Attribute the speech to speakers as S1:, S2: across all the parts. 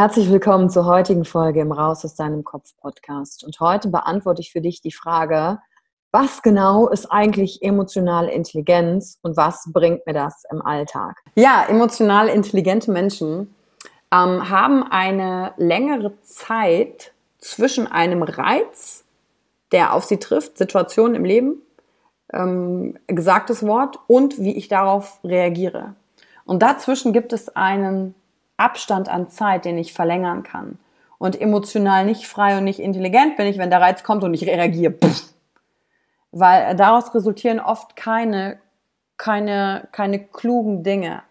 S1: Herzlich willkommen zur heutigen Folge im Raus aus deinem Kopf Podcast. Und heute beantworte ich für dich die Frage, was genau ist eigentlich emotionale Intelligenz und was bringt mir das im Alltag? Ja, emotional intelligente Menschen ähm, haben eine längere Zeit zwischen einem Reiz, der auf sie trifft, Situationen im Leben, ähm, gesagtes Wort und wie ich darauf reagiere. Und dazwischen gibt es einen Abstand an Zeit, den ich verlängern kann. Und emotional nicht frei und nicht intelligent bin ich, wenn der Reiz kommt und ich reagiere. Pff. Weil daraus resultieren oft keine, keine, keine klugen Dinge.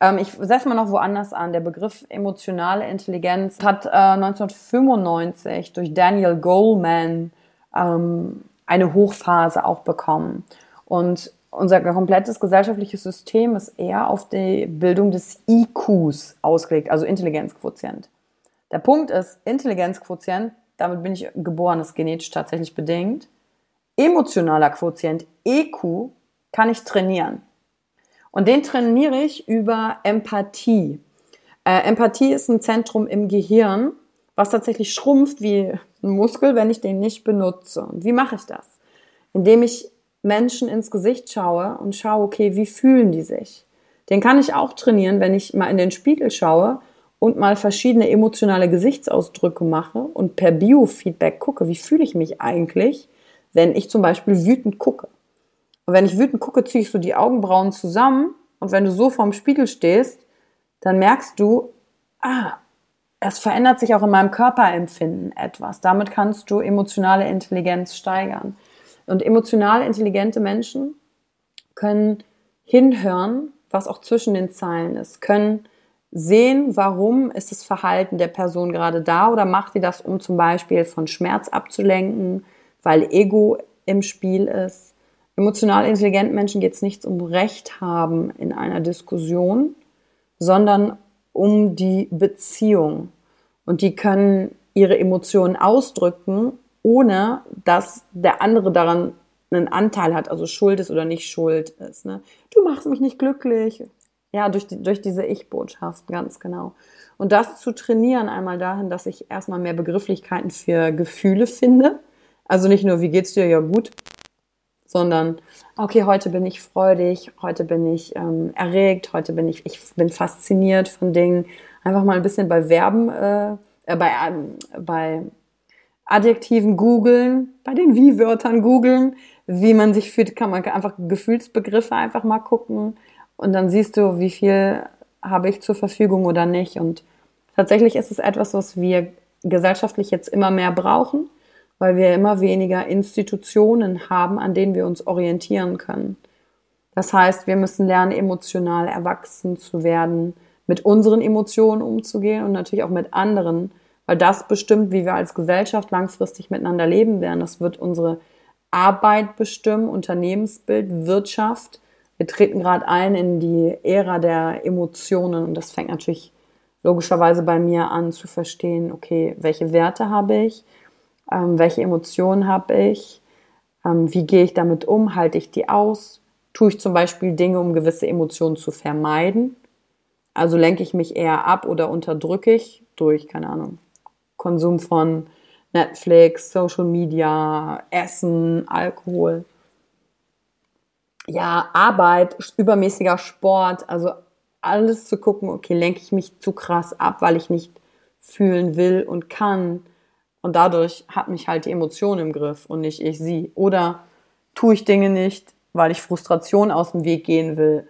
S1: Ähm, ich setze mal noch woanders an. Der Begriff emotionale Intelligenz hat äh, 1995 durch Daniel Goleman ähm, eine Hochphase auch bekommen. Und unser komplettes gesellschaftliches System ist eher auf die Bildung des IQs ausgelegt, also Intelligenzquotient. Der Punkt ist, Intelligenzquotient, damit bin ich geboren, ist genetisch tatsächlich bedingt. Emotionaler Quotient, EQ, kann ich trainieren. Und den trainiere ich über Empathie. Äh, Empathie ist ein Zentrum im Gehirn, was tatsächlich schrumpft wie ein Muskel, wenn ich den nicht benutze. Und wie mache ich das? Indem ich Menschen ins Gesicht schaue und schaue, okay, wie fühlen die sich? Den kann ich auch trainieren, wenn ich mal in den Spiegel schaue und mal verschiedene emotionale Gesichtsausdrücke mache und per Biofeedback gucke, wie fühle ich mich eigentlich, wenn ich zum Beispiel wütend gucke. Und wenn ich wütend gucke, ziehe ich so die Augenbrauen zusammen und wenn du so vorm Spiegel stehst, dann merkst du, ah, es verändert sich auch in meinem Körperempfinden etwas. Damit kannst du emotionale Intelligenz steigern. Und emotional intelligente Menschen können hinhören, was auch zwischen den Zeilen ist, können sehen, warum ist das Verhalten der Person gerade da oder macht sie das, um zum Beispiel von Schmerz abzulenken, weil Ego im Spiel ist. Emotional intelligenten Menschen geht es nicht um Recht haben in einer Diskussion, sondern um die Beziehung. Und die können ihre Emotionen ausdrücken, ohne dass der andere daran einen Anteil hat, also schuld ist oder nicht schuld ist. Ne? Du machst mich nicht glücklich. Ja, durch, die, durch diese Ich-Botschaft, ganz genau. Und das zu trainieren einmal dahin, dass ich erstmal mehr Begrifflichkeiten für Gefühle finde. Also nicht nur, wie geht's dir? Ja gut. sondern okay, heute bin ich freudig, heute bin ich ähm, erregt, heute bin ich, ich bin fasziniert von Dingen. Einfach mal ein bisschen bei Verben, äh, äh, bei, äh, bei Adjektiven googeln, bei den Wie-Wörtern googeln, wie man sich fühlt, kann man einfach Gefühlsbegriffe einfach mal gucken und dann siehst du, wie viel habe ich zur Verfügung oder nicht. Und tatsächlich ist es etwas, was wir gesellschaftlich jetzt immer mehr brauchen, weil wir immer weniger Institutionen haben, an denen wir uns orientieren können. Das heißt, wir müssen lernen, emotional erwachsen zu werden, mit unseren Emotionen umzugehen und natürlich auch mit anderen, weil das bestimmt, wie wir als Gesellschaft langfristig miteinander leben werden. Das wird unsere Arbeit bestimmen, Unternehmensbild, Wirtschaft. Wir treten gerade ein in die Ära der Emotionen und das fängt natürlich logischerweise bei mir an zu verstehen, okay, welche Werte habe ich, ähm, welche Emotionen habe ich, ähm, wie gehe ich damit um, halte ich die aus, tue ich zum Beispiel Dinge, um gewisse Emotionen zu vermeiden, also lenke ich mich eher ab oder unterdrücke ich durch, keine Ahnung, Konsum von Netflix, Social Media, Essen, Alkohol. Ja, Arbeit, übermäßiger Sport, also alles zu gucken, okay, lenke ich mich zu krass ab, weil ich nicht fühlen will und kann. Und dadurch hat mich halt die Emotion im Griff und nicht ich sie. Oder tue ich Dinge nicht, weil ich Frustration aus dem Weg gehen will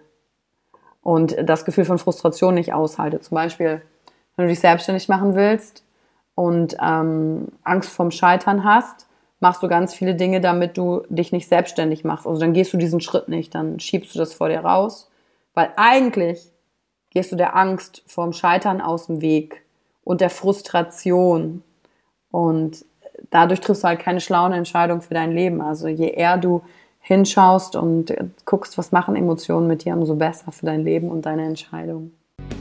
S1: und das Gefühl von Frustration nicht aushalte. Zum Beispiel, wenn du dich selbstständig machen willst und ähm, Angst vorm Scheitern hast, machst du ganz viele Dinge, damit du dich nicht selbstständig machst. Also dann gehst du diesen Schritt nicht, dann schiebst du das vor dir raus, weil eigentlich gehst du der Angst vorm Scheitern aus dem Weg und der Frustration und dadurch triffst du halt keine schlauen Entscheidungen für dein Leben. Also je eher du hinschaust und guckst, was machen Emotionen mit dir, umso besser für dein Leben und deine Entscheidungen.